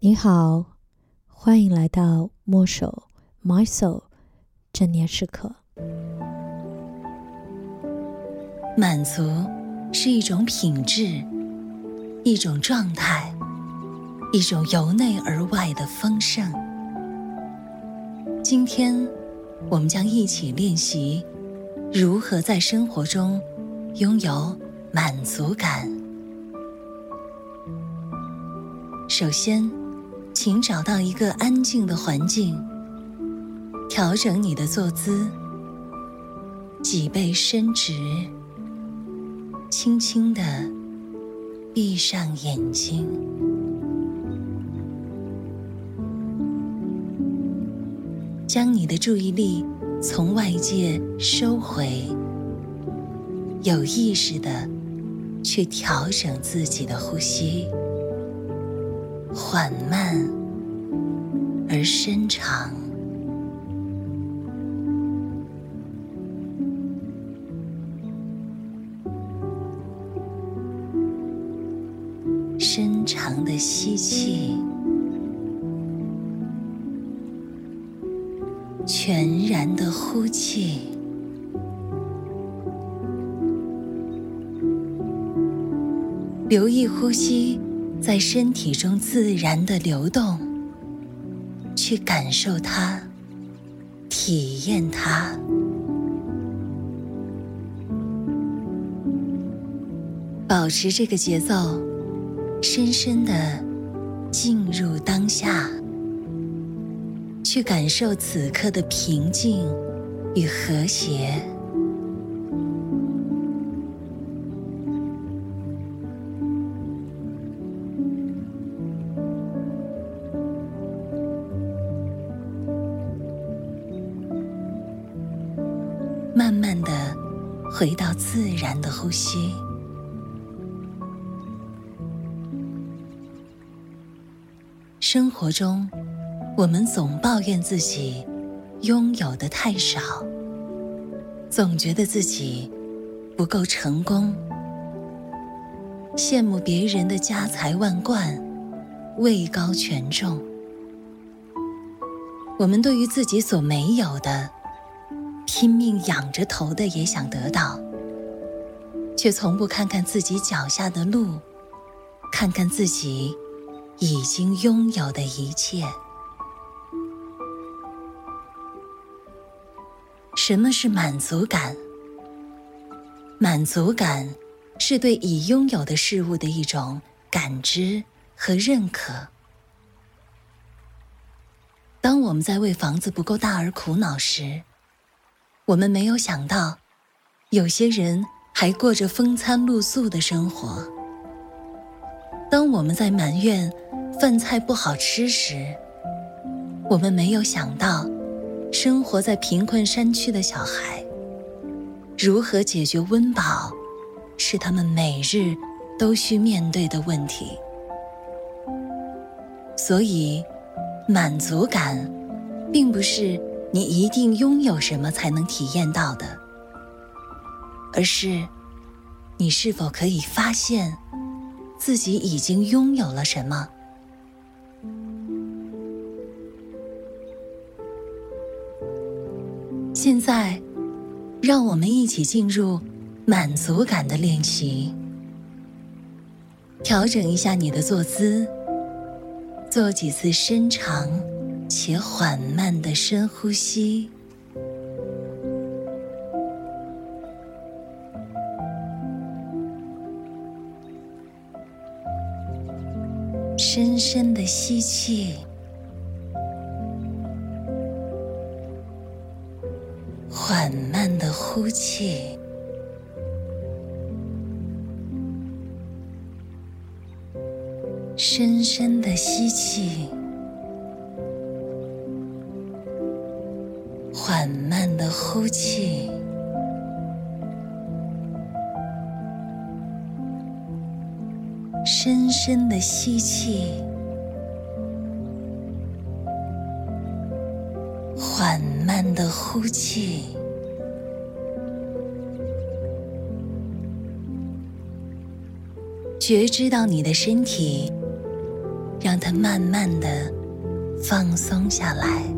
你好，欢迎来到墨手 My Soul 正念时刻。满足是一种品质，一种状态，一种由内而外的丰盛。今天，我们将一起练习如何在生活中拥有满足感。首先，请找到一个安静的环境，调整你的坐姿，脊背伸直，轻轻的闭上眼睛，将你的注意力从外界收回，有意识的去调整自己的呼吸。缓慢而深长，深长的吸气，全然的呼气，留意呼吸。在身体中自然的流动，去感受它，体验它，保持这个节奏，深深的进入当下，去感受此刻的平静与和谐。回到自然的呼吸。生活中，我们总抱怨自己拥有的太少，总觉得自己不够成功，羡慕别人的家财万贯、位高权重。我们对于自己所没有的，拼命仰着头的也想得到，却从不看看自己脚下的路，看看自己已经拥有的一切。什么是满足感？满足感是对已拥有的事物的一种感知和认可。当我们在为房子不够大而苦恼时，我们没有想到，有些人还过着风餐露宿的生活。当我们在埋怨饭菜不好吃时，我们没有想到，生活在贫困山区的小孩，如何解决温饱，是他们每日都需面对的问题。所以，满足感，并不是。你一定拥有什么才能体验到的，而是你是否可以发现自己已经拥有了什么？现在，让我们一起进入满足感的练习。调整一下你的坐姿，做几次伸长。且缓慢的深呼吸，深深的吸气，缓慢的呼气，深深的吸气。缓慢的呼气，深深的吸气，缓慢的呼气，觉知到你的身体让它慢慢的放松下来。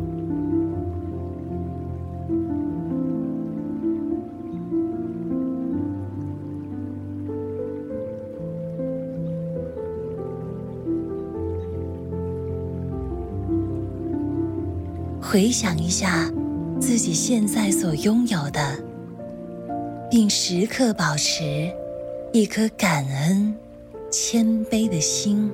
回想一下自己现在所拥有的，并时刻保持一颗感恩、谦卑的心。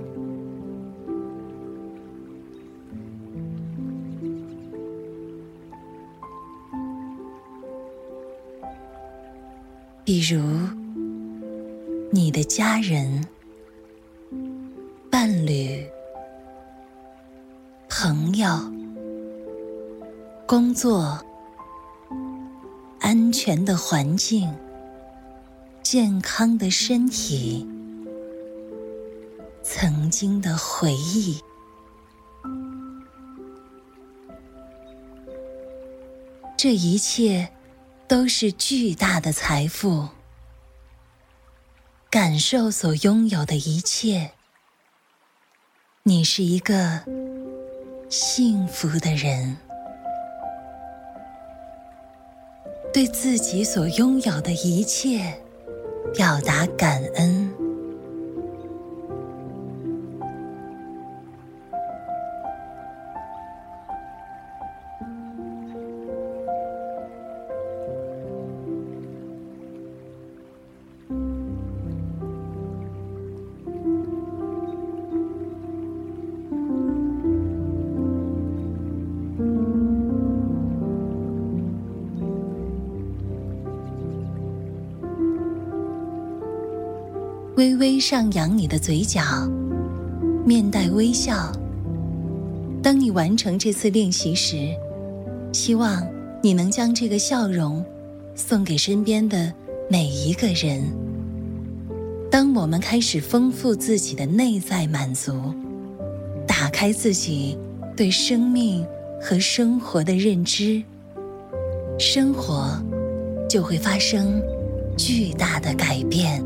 比如，你的家人、伴侣、朋友。工作、安全的环境、健康的身体、曾经的回忆，这一切都是巨大的财富。感受所拥有的一切，你是一个幸福的人。对自己所拥有的一切表达感恩。微微上扬你的嘴角，面带微笑。当你完成这次练习时，希望你能将这个笑容送给身边的每一个人。当我们开始丰富自己的内在满足，打开自己对生命和生活的认知，生活就会发生巨大的改变。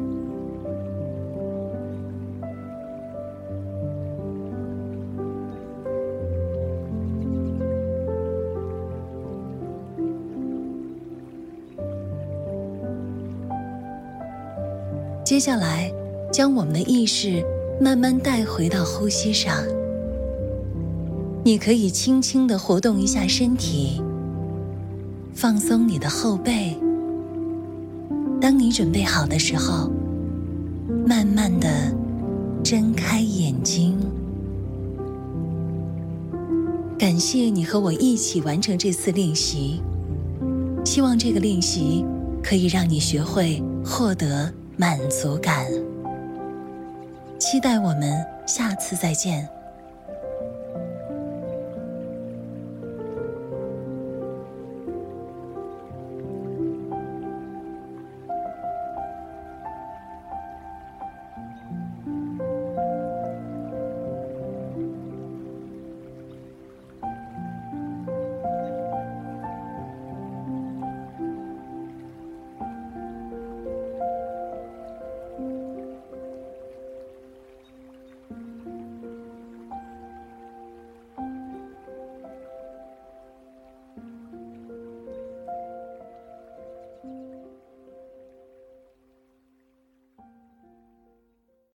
接下来，将我们的意识慢慢带回到呼吸上。你可以轻轻的活动一下身体，放松你的后背。当你准备好的时候，慢慢的睁开眼睛。感谢你和我一起完成这次练习，希望这个练习可以让你学会获得。满足感，期待我们下次再见。